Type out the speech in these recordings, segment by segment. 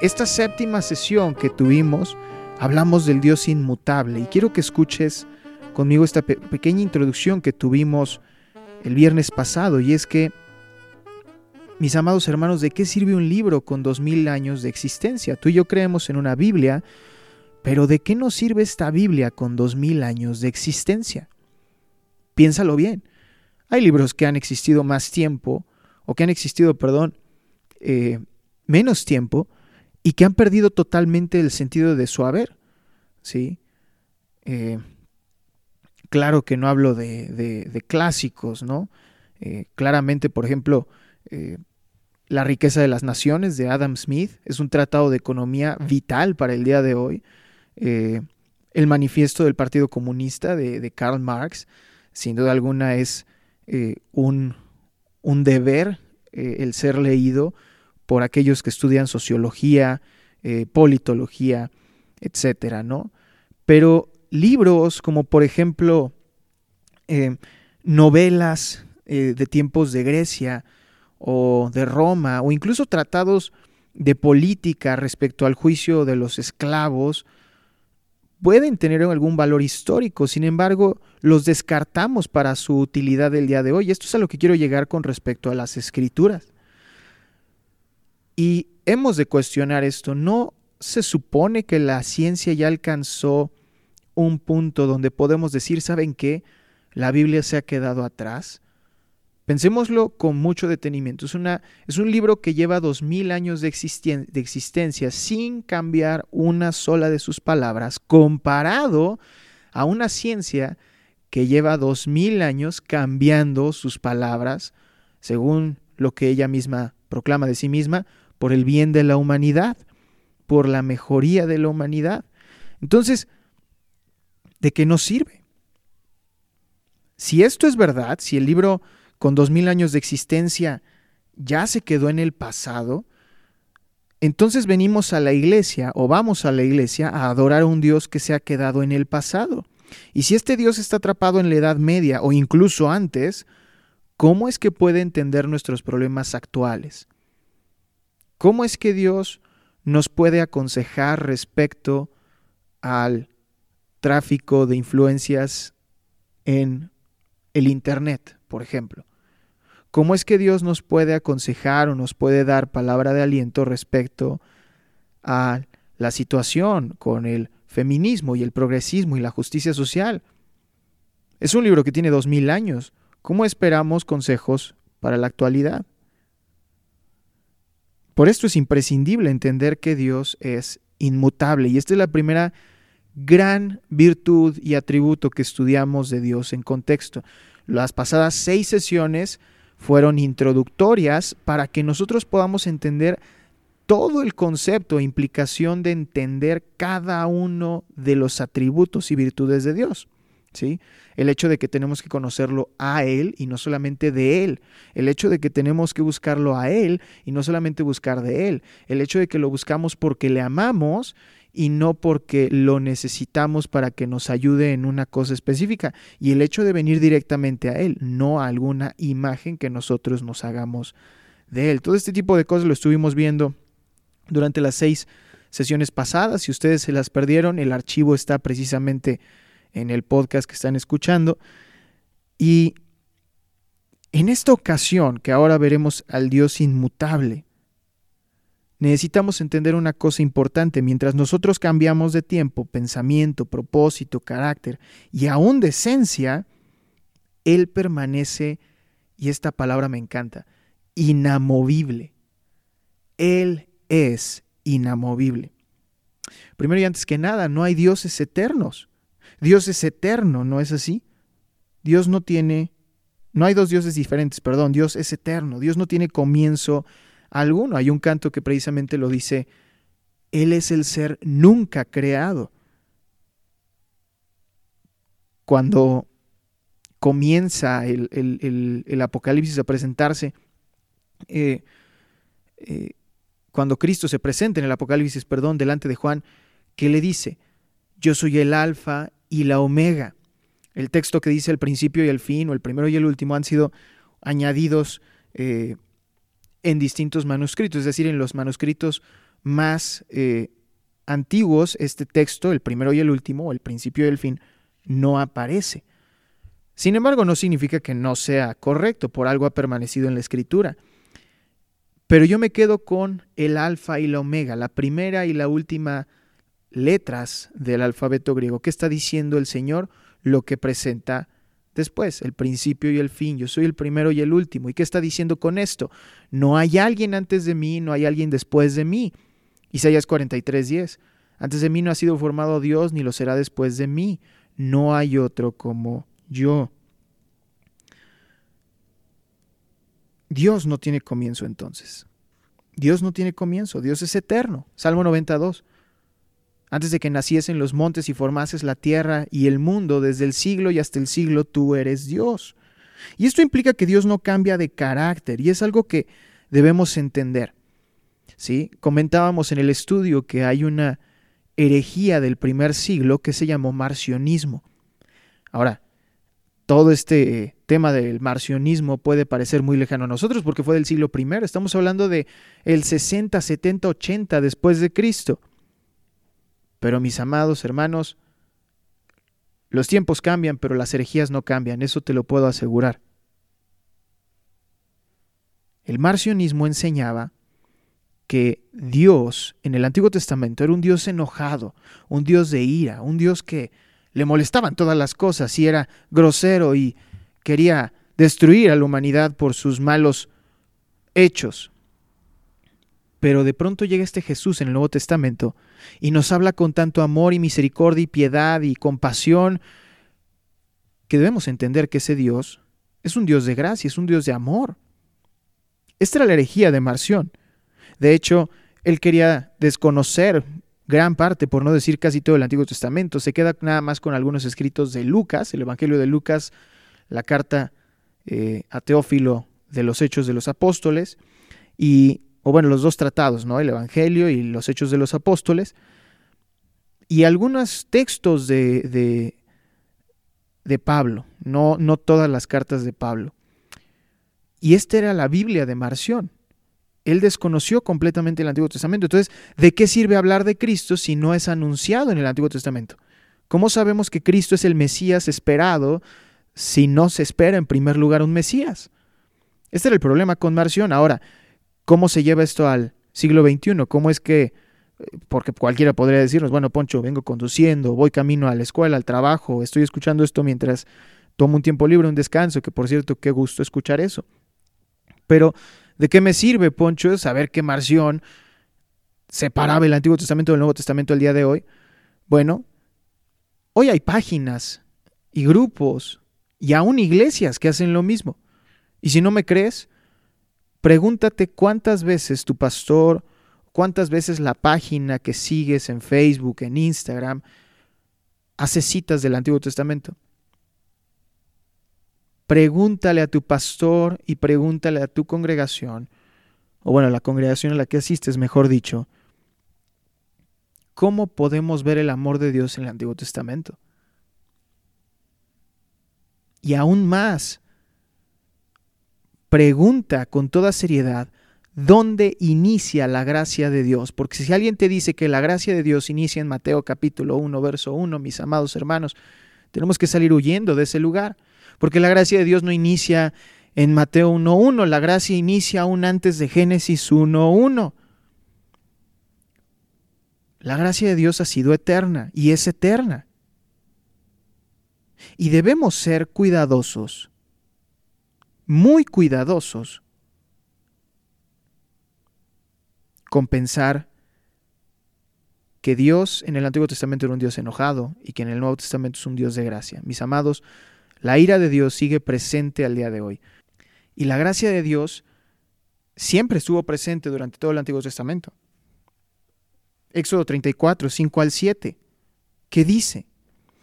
esta séptima sesión que tuvimos, hablamos del Dios inmutable y quiero que escuches conmigo esta pequeña introducción que tuvimos el viernes pasado y es que, mis amados hermanos, ¿de qué sirve un libro con dos mil años de existencia? Tú y yo creemos en una Biblia, pero ¿de qué nos sirve esta Biblia con dos mil años de existencia? Piénsalo bien. Hay libros que han existido más tiempo, o que han existido, perdón, eh, menos tiempo, y que han perdido totalmente el sentido de su haber. ¿sí? Eh, claro que no hablo de, clásicos, ¿no? Eh, claramente, por ejemplo, La riqueza de las naciones de Adam Smith es un tratado de economía vital para el día de hoy. el manifiesto del Partido Comunista de Karl Marx sin duda alguna es eh, un, deber eh, el ser leído por aquellos que estudian sociología, eh, politología, etcétera, ¿no? Pero libros como por ejemplo novelas de tiempos de Grecia o de Roma o incluso tratados de política respecto al juicio de los esclavos, pueden tener algún valor histórico, sin embargo, los descartamos para su utilidad del día de hoy. Esto es a lo que quiero llegar con respecto a las escrituras. Y hemos de cuestionar esto. ¿No se supone que la ciencia ya alcanzó un punto donde podemos decir, ¿saben qué? La Biblia se ha quedado atrás. Pensémoslo con mucho detenimiento. Es, una, es un libro que lleva dos mil años de, de existencia sin cambiar una sola de sus palabras, comparado a una ciencia que lleva dos mil años cambiando sus palabras, según lo que ella misma proclama de sí misma, por el bien de la humanidad, por la mejoría de la humanidad. Entonces, ¿de qué nos sirve? Si esto es verdad, si el libro con dos mil años de existencia ya se quedó en el pasado, entonces venimos a la iglesia o vamos a la iglesia a adorar a un Dios que se ha quedado en el pasado. Y si este Dios está atrapado en la Edad Media o incluso antes, ¿cómo es que puede entender nuestros problemas actuales? ¿Cómo es que Dios nos puede aconsejar respecto al tráfico de influencias en el Internet, por ejemplo? ¿Cómo es que Dios nos puede aconsejar o nos puede dar palabra de aliento respecto a la situación con el feminismo y el progresismo y la justicia social? Es un libro que tiene dos mil años. ¿Cómo esperamos consejos para la actualidad? Por esto es imprescindible entender que Dios es inmutable y esta es la primera gran virtud y atributo que estudiamos de Dios en contexto. Las pasadas seis sesiones fueron introductorias para que nosotros podamos entender todo el concepto e implicación de entender cada uno de los atributos y virtudes de Dios. ¿Sí? El hecho de que tenemos que conocerlo a Él y no solamente de Él. El hecho de que tenemos que buscarlo a Él y no solamente buscar de Él. El hecho de que lo buscamos porque le amamos y no porque lo necesitamos para que nos ayude en una cosa específica. Y el hecho de venir directamente a Él, no a alguna imagen que nosotros nos hagamos de Él. Todo este tipo de cosas lo estuvimos viendo durante las seis sesiones pasadas. Si ustedes se las perdieron, el archivo está precisamente en el podcast que están escuchando. Y en esta ocasión, que ahora veremos al Dios inmutable, necesitamos entender una cosa importante. Mientras nosotros cambiamos de tiempo, pensamiento, propósito, carácter y aún de esencia, Él permanece, y esta palabra me encanta, inamovible. Él es inamovible. Primero y antes que nada, no hay dioses eternos. Dios es eterno, ¿no es así? Dios no tiene, no hay dos dioses diferentes, perdón, Dios es eterno, Dios no tiene comienzo alguno. Hay un canto que precisamente lo dice, Él es el ser nunca creado. Cuando comienza el, Apocalipsis a presentarse, eh, eh, cuando Cristo se presenta en el Apocalipsis, perdón, delante de Juan, ¿qué le dice? Yo soy el alfa y la omega. El texto que dice el principio y el fin, o el primero y el último, han sido añadidos eh, en distintos manuscritos, es decir, en los manuscritos más eh, antiguos, este texto, el primero y el último, el principio y el fin, no aparece. Sin embargo, no significa que no sea correcto, por algo ha permanecido en la escritura. Pero yo me quedo con el alfa y la omega, la primera y la última letras del alfabeto griego. ¿Qué está diciendo el Señor? Lo que presenta después, el principio y el fin. Yo soy el primero y el último. ¿Y qué está diciendo con esto? No hay alguien antes de mí, no hay alguien después de mí. Isaías 43:10. Antes de mí no ha sido formado Dios, ni lo será después de mí. No hay otro como yo. Dios no tiene comienzo entonces. Dios no tiene comienzo, Dios es eterno. Salmo 92. Antes de que naciesen los montes y formases la tierra y el mundo, desde el siglo y hasta el siglo tú eres Dios. Y esto implica que Dios no cambia de carácter y es algo que debemos entender. ¿Sí? Comentábamos en el estudio que hay una herejía del primer siglo que se llamó marcionismo. Ahora, todo este tema del marcionismo puede parecer muy lejano a nosotros porque fue del siglo I. Estamos hablando de el 60, 70, 80 después de Cristo. Pero mis amados hermanos, los tiempos cambian, pero las herejías no cambian, eso te lo puedo asegurar. El marcionismo enseñaba que Dios en el Antiguo Testamento era un Dios enojado, un Dios de ira, un Dios que le molestaban todas las cosas y era grosero y quería destruir a la humanidad por sus malos hechos. Pero de pronto llega este Jesús en el Nuevo Testamento y nos habla con tanto amor y misericordia y piedad y compasión que debemos entender que ese Dios es un Dios de gracia, es un Dios de amor. Esta era la herejía de Marción. De hecho, él quería desconocer gran parte, por no decir casi todo el Antiguo Testamento. Se queda nada más con algunos escritos de Lucas, el Evangelio de Lucas, la carta eh, a Teófilo de los Hechos de los Apóstoles y o bueno, los dos tratados, ¿no? El Evangelio y los Hechos de los Apóstoles, y algunos textos de, de, de Pablo, no, no todas las cartas de Pablo. Y esta era la Biblia de Marción. Él desconoció completamente el Antiguo Testamento. Entonces, ¿de qué sirve hablar de Cristo si no es anunciado en el Antiguo Testamento? ¿Cómo sabemos que Cristo es el Mesías esperado si no se espera en primer lugar un Mesías? Este era el problema con Marción. Ahora, ¿Cómo se lleva esto al siglo XXI? ¿Cómo es que, porque cualquiera podría decirnos, bueno, Poncho, vengo conduciendo, voy camino a la escuela, al trabajo, estoy escuchando esto mientras tomo un tiempo libre, un descanso, que por cierto, qué gusto escuchar eso. Pero, ¿de qué me sirve, Poncho, saber que Marción separaba el Antiguo Testamento del Nuevo Testamento el día de hoy? Bueno, hoy hay páginas y grupos y aún iglesias que hacen lo mismo. Y si no me crees, Pregúntate cuántas veces tu pastor, cuántas veces la página que sigues en Facebook, en Instagram, hace citas del Antiguo Testamento. Pregúntale a tu pastor y pregúntale a tu congregación, o bueno, la congregación a la que asistes, mejor dicho, ¿cómo podemos ver el amor de Dios en el Antiguo Testamento? Y aún más, pregunta con toda seriedad dónde inicia la gracia de Dios. Porque si alguien te dice que la gracia de Dios inicia en Mateo capítulo 1, verso 1, mis amados hermanos, tenemos que salir huyendo de ese lugar. Porque la gracia de Dios no inicia en Mateo 1.1, la gracia inicia aún antes de Génesis 1.1. La gracia de Dios ha sido eterna y es eterna. Y debemos ser cuidadosos muy cuidadosos con pensar que Dios en el Antiguo Testamento era un Dios enojado y que en el Nuevo Testamento es un Dios de gracia. Mis amados, la ira de Dios sigue presente al día de hoy. Y la gracia de Dios siempre estuvo presente durante todo el Antiguo Testamento. Éxodo 34, 5 al 7, ¿qué dice?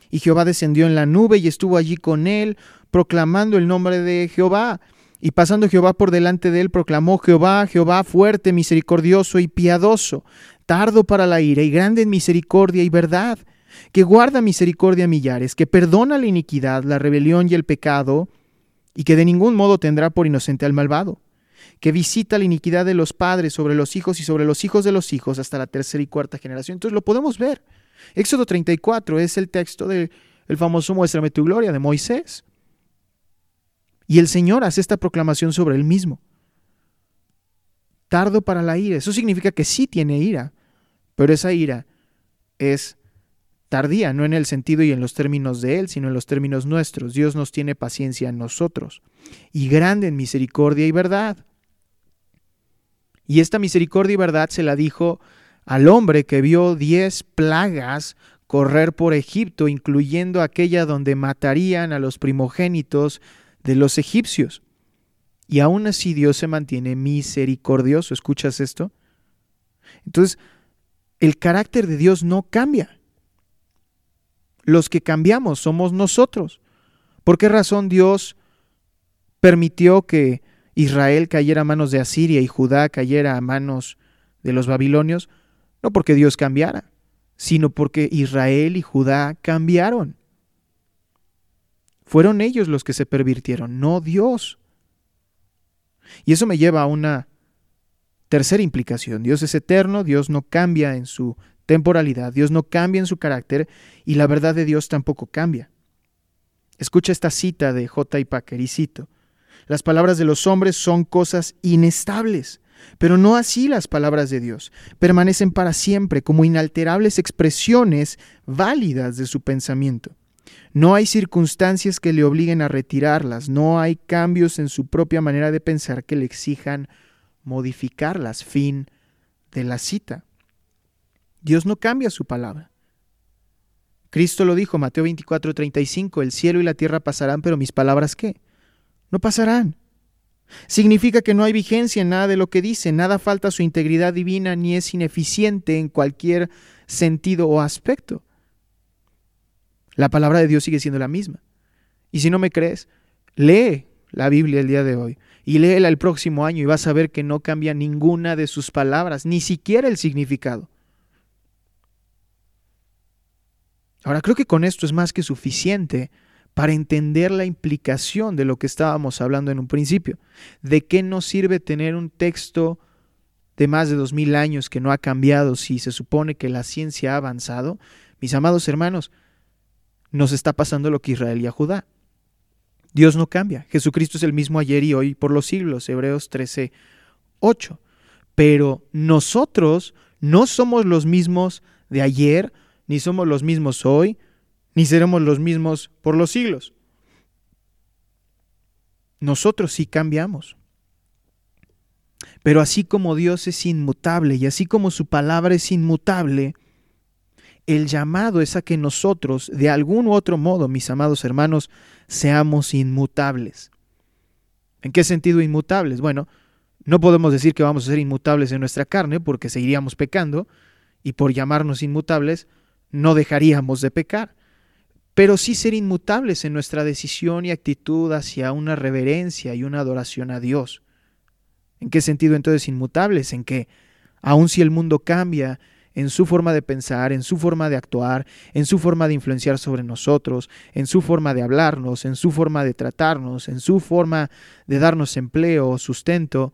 Y Jehová descendió en la nube y estuvo allí con él, proclamando el nombre de Jehová. Y pasando Jehová por delante de él, proclamó Jehová, Jehová fuerte, misericordioso y piadoso, tardo para la ira y grande en misericordia y verdad, que guarda misericordia a millares, que perdona la iniquidad, la rebelión y el pecado, y que de ningún modo tendrá por inocente al malvado, que visita la iniquidad de los padres sobre los hijos y sobre los hijos de los hijos hasta la tercera y cuarta generación. Entonces lo podemos ver. Éxodo 34 es el texto del famoso Muéstrame tu gloria de Moisés. Y el Señor hace esta proclamación sobre él mismo. Tardo para la ira. Eso significa que sí tiene ira, pero esa ira es tardía, no en el sentido y en los términos de Él, sino en los términos nuestros. Dios nos tiene paciencia en nosotros y grande en misericordia y verdad. Y esta misericordia y verdad se la dijo al hombre que vio diez plagas correr por Egipto, incluyendo aquella donde matarían a los primogénitos de los egipcios. Y aún así Dios se mantiene misericordioso. ¿Escuchas esto? Entonces, el carácter de Dios no cambia. Los que cambiamos somos nosotros. ¿Por qué razón Dios permitió que Israel cayera a manos de Asiria y Judá cayera a manos de los babilonios? No porque Dios cambiara, sino porque Israel y Judá cambiaron. Fueron ellos los que se pervirtieron, no Dios. Y eso me lleva a una tercera implicación. Dios es eterno, Dios no cambia en su temporalidad, Dios no cambia en su carácter y la verdad de Dios tampoco cambia. Escucha esta cita de J. Packer y. Las palabras de los hombres son cosas inestables, pero no así las palabras de Dios. Permanecen para siempre como inalterables expresiones válidas de su pensamiento. No hay circunstancias que le obliguen a retirarlas, no hay cambios en su propia manera de pensar que le exijan modificarlas. Fin de la cita. Dios no cambia su palabra. Cristo lo dijo, Mateo 24, 35, el cielo y la tierra pasarán, pero mis palabras qué? No pasarán. Significa que no hay vigencia en nada de lo que dice, nada falta su integridad divina ni es ineficiente en cualquier sentido o aspecto. La palabra de Dios sigue siendo la misma. Y si no me crees, lee la Biblia el día de hoy y léela el próximo año y vas a ver que no cambia ninguna de sus palabras, ni siquiera el significado. Ahora creo que con esto es más que suficiente para entender la implicación de lo que estábamos hablando en un principio. ¿De qué nos sirve tener un texto de más de dos mil años que no ha cambiado si se supone que la ciencia ha avanzado? Mis amados hermanos, nos está pasando lo que Israel y a Judá. Dios no cambia. Jesucristo es el mismo ayer y hoy por los siglos. Hebreos 13, 8. Pero nosotros no somos los mismos de ayer, ni somos los mismos hoy, ni seremos los mismos por los siglos. Nosotros sí cambiamos. Pero así como Dios es inmutable y así como su palabra es inmutable, el llamado es a que nosotros, de algún u otro modo, mis amados hermanos, seamos inmutables. ¿En qué sentido inmutables? Bueno, no podemos decir que vamos a ser inmutables en nuestra carne porque seguiríamos pecando y por llamarnos inmutables no dejaríamos de pecar pero sí ser inmutables en nuestra decisión y actitud hacia una reverencia y una adoración a Dios. ¿En qué sentido entonces inmutables? En que, aun si el mundo cambia en su forma de pensar, en su forma de actuar, en su forma de influenciar sobre nosotros, en su forma de hablarnos, en su forma de tratarnos, en su forma de darnos empleo o sustento,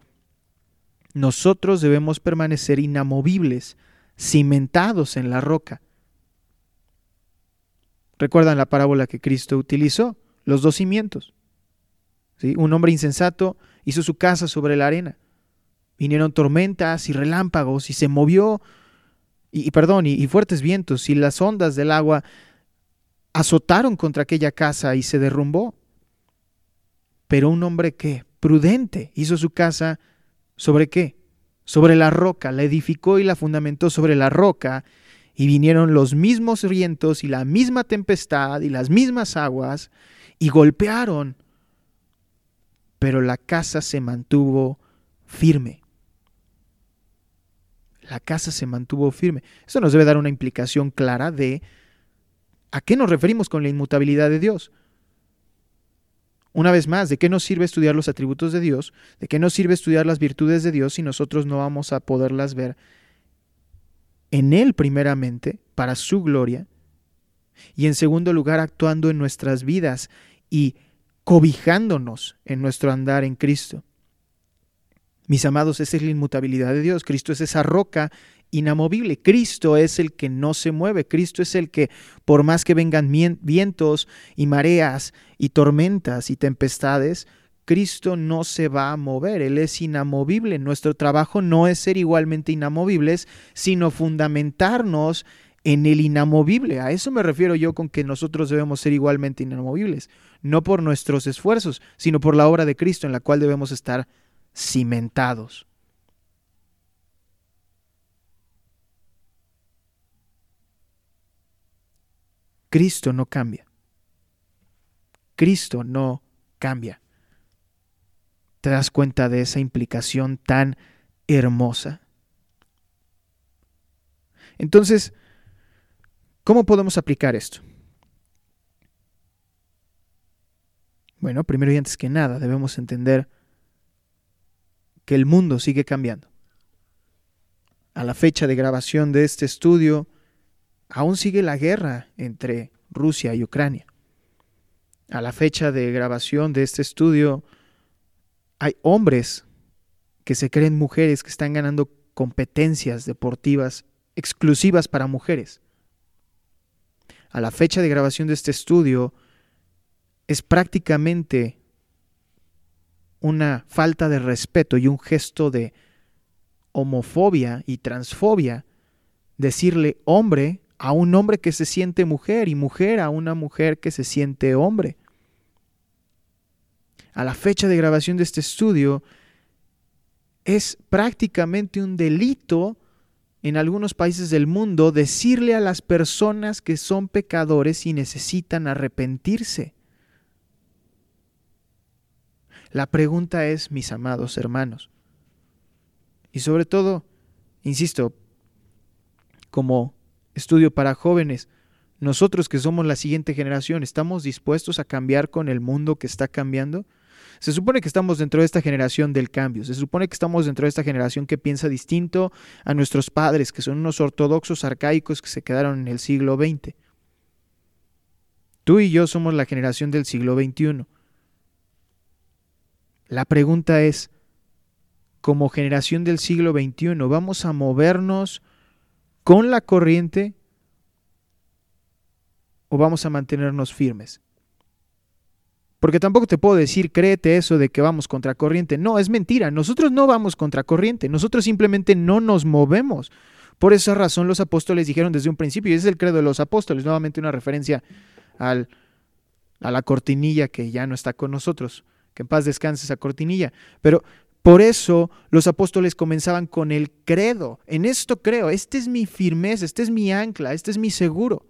nosotros debemos permanecer inamovibles, cimentados en la roca, ¿Recuerdan la parábola que Cristo utilizó? Los dos cimientos. ¿Sí? Un hombre insensato hizo su casa sobre la arena. Vinieron tormentas y relámpagos y se movió, y, perdón, y, y fuertes vientos y las ondas del agua azotaron contra aquella casa y se derrumbó. Pero un hombre que, prudente, hizo su casa sobre qué? Sobre la roca, la edificó y la fundamentó sobre la roca y vinieron los mismos vientos y la misma tempestad y las mismas aguas y golpearon, pero la casa se mantuvo firme. La casa se mantuvo firme. Eso nos debe dar una implicación clara de a qué nos referimos con la inmutabilidad de Dios. Una vez más, ¿de qué nos sirve estudiar los atributos de Dios? ¿De qué nos sirve estudiar las virtudes de Dios si nosotros no vamos a poderlas ver en Él primeramente, para su gloria, y en segundo lugar actuando en nuestras vidas y cobijándonos en nuestro andar en Cristo. Mis amados, esa es la inmutabilidad de Dios. Cristo es esa roca inamovible. Cristo es el que no se mueve. Cristo es el que, por más que vengan vientos y mareas y tormentas y tempestades, Cristo no se va a mover, Él es inamovible. Nuestro trabajo no es ser igualmente inamovibles, sino fundamentarnos en el inamovible. A eso me refiero yo con que nosotros debemos ser igualmente inamovibles, no por nuestros esfuerzos, sino por la obra de Cristo en la cual debemos estar cimentados. Cristo no cambia. Cristo no cambia. ¿Te das cuenta de esa implicación tan hermosa? Entonces, ¿cómo podemos aplicar esto? Bueno, primero y antes que nada, debemos entender que el mundo sigue cambiando. A la fecha de grabación de este estudio, aún sigue la guerra entre Rusia y Ucrania. A la fecha de grabación de este estudio, hay hombres que se creen mujeres que están ganando competencias deportivas exclusivas para mujeres. A la fecha de grabación de este estudio, es prácticamente una falta de respeto y un gesto de homofobia y transfobia decirle hombre a un hombre que se siente mujer y mujer a una mujer que se siente hombre. A la fecha de grabación de este estudio es prácticamente un delito en algunos países del mundo decirle a las personas que son pecadores y necesitan arrepentirse. La pregunta es, mis amados hermanos, y sobre todo, insisto, como estudio para jóvenes, nosotros que somos la siguiente generación, ¿estamos dispuestos a cambiar con el mundo que está cambiando? Se supone que estamos dentro de esta generación del cambio, se supone que estamos dentro de esta generación que piensa distinto a nuestros padres, que son unos ortodoxos arcaicos que se quedaron en el siglo XX. Tú y yo somos la generación del siglo XXI. La pregunta es, como generación del siglo XXI, ¿vamos a movernos con la corriente o vamos a mantenernos firmes? Porque tampoco te puedo decir, créete eso de que vamos contra corriente. No, es mentira. Nosotros no vamos contra corriente. Nosotros simplemente no nos movemos. Por esa razón los apóstoles dijeron desde un principio, y ese es el credo de los apóstoles, nuevamente una referencia al, a la cortinilla que ya no está con nosotros que en paz descanse esa cortinilla. Pero por eso los apóstoles comenzaban con el credo. En esto creo, este es mi firmeza, este es mi ancla, este es mi seguro.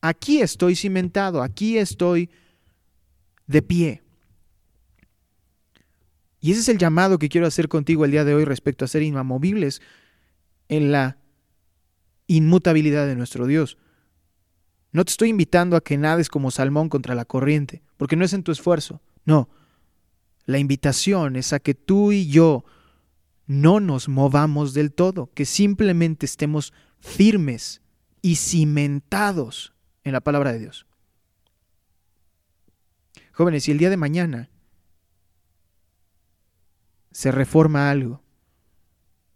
Aquí estoy cimentado, aquí estoy de pie. Y ese es el llamado que quiero hacer contigo el día de hoy respecto a ser inamovibles en la inmutabilidad de nuestro Dios. No te estoy invitando a que nades como salmón contra la corriente, porque no es en tu esfuerzo. No, la invitación es a que tú y yo no nos movamos del todo, que simplemente estemos firmes y cimentados en la palabra de Dios. Jóvenes, si el día de mañana se reforma algo,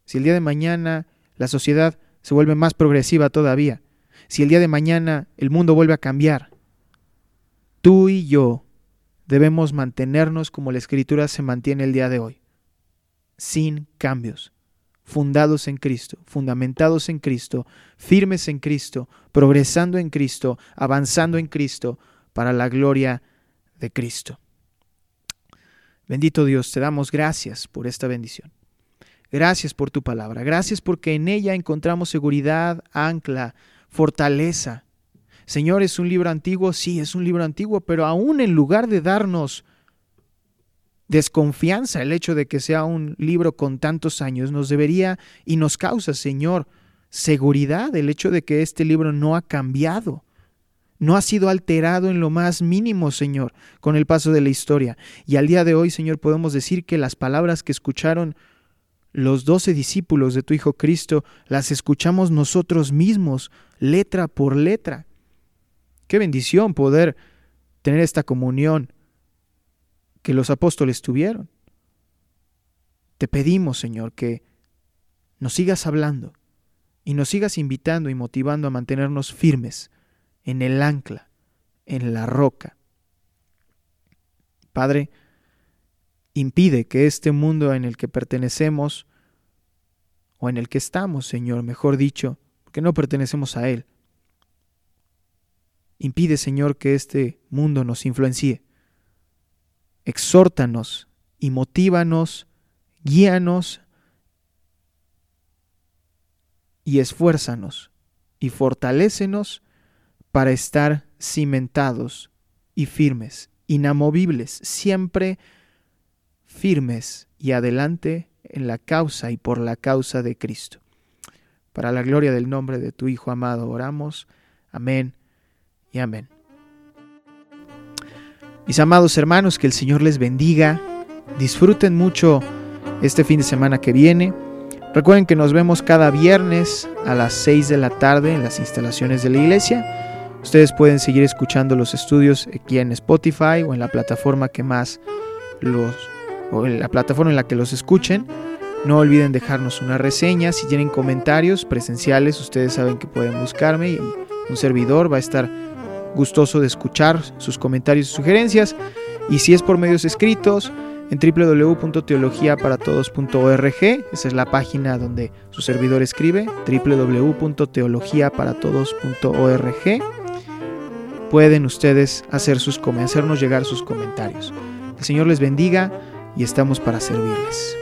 si el día de mañana la sociedad se vuelve más progresiva todavía, si el día de mañana el mundo vuelve a cambiar, tú y yo debemos mantenernos como la escritura se mantiene el día de hoy, sin cambios, fundados en Cristo, fundamentados en Cristo, firmes en Cristo, progresando en Cristo, avanzando en Cristo, para la gloria de Cristo. Bendito Dios, te damos gracias por esta bendición. Gracias por tu palabra. Gracias porque en ella encontramos seguridad, ancla, fortaleza, Señor, ¿es un libro antiguo? Sí, es un libro antiguo, pero aún en lugar de darnos desconfianza el hecho de que sea un libro con tantos años, nos debería y nos causa, Señor, seguridad el hecho de que este libro no ha cambiado, no ha sido alterado en lo más mínimo, Señor, con el paso de la historia. Y al día de hoy, Señor, podemos decir que las palabras que escucharon los doce discípulos de tu Hijo Cristo, las escuchamos nosotros mismos, letra por letra. Qué bendición poder tener esta comunión que los apóstoles tuvieron. Te pedimos, Señor, que nos sigas hablando y nos sigas invitando y motivando a mantenernos firmes en el ancla, en la roca. Padre, impide que este mundo en el que pertenecemos, o en el que estamos, Señor, mejor dicho, porque no pertenecemos a Él, impide, Señor, que este mundo nos influencie. Exhórtanos y motívanos, guíanos y esfuérzanos y fortalécenos para estar cimentados y firmes, inamovibles, siempre firmes y adelante en la causa y por la causa de Cristo. Para la gloria del nombre de tu Hijo amado oramos. Amén y amén. Mis amados hermanos, que el Señor les bendiga. Disfruten mucho este fin de semana que viene. Recuerden que nos vemos cada viernes a las 6 de la tarde en las instalaciones de la iglesia. Ustedes pueden seguir escuchando los estudios aquí en Spotify o en la plataforma que más los o en la plataforma en la que los escuchen. No olviden dejarnos una reseña. Si tienen comentarios presenciales, ustedes saben que pueden buscarme y un servidor va a estar gustoso de escuchar sus comentarios y sugerencias. Y si es por medios escritos, en www.teologiaparatodos.org. Esa es la página donde su servidor escribe, www.teologiaparatodos.org. Pueden ustedes hacer sus, hacernos llegar sus comentarios. El Señor les bendiga y estamos para servirles.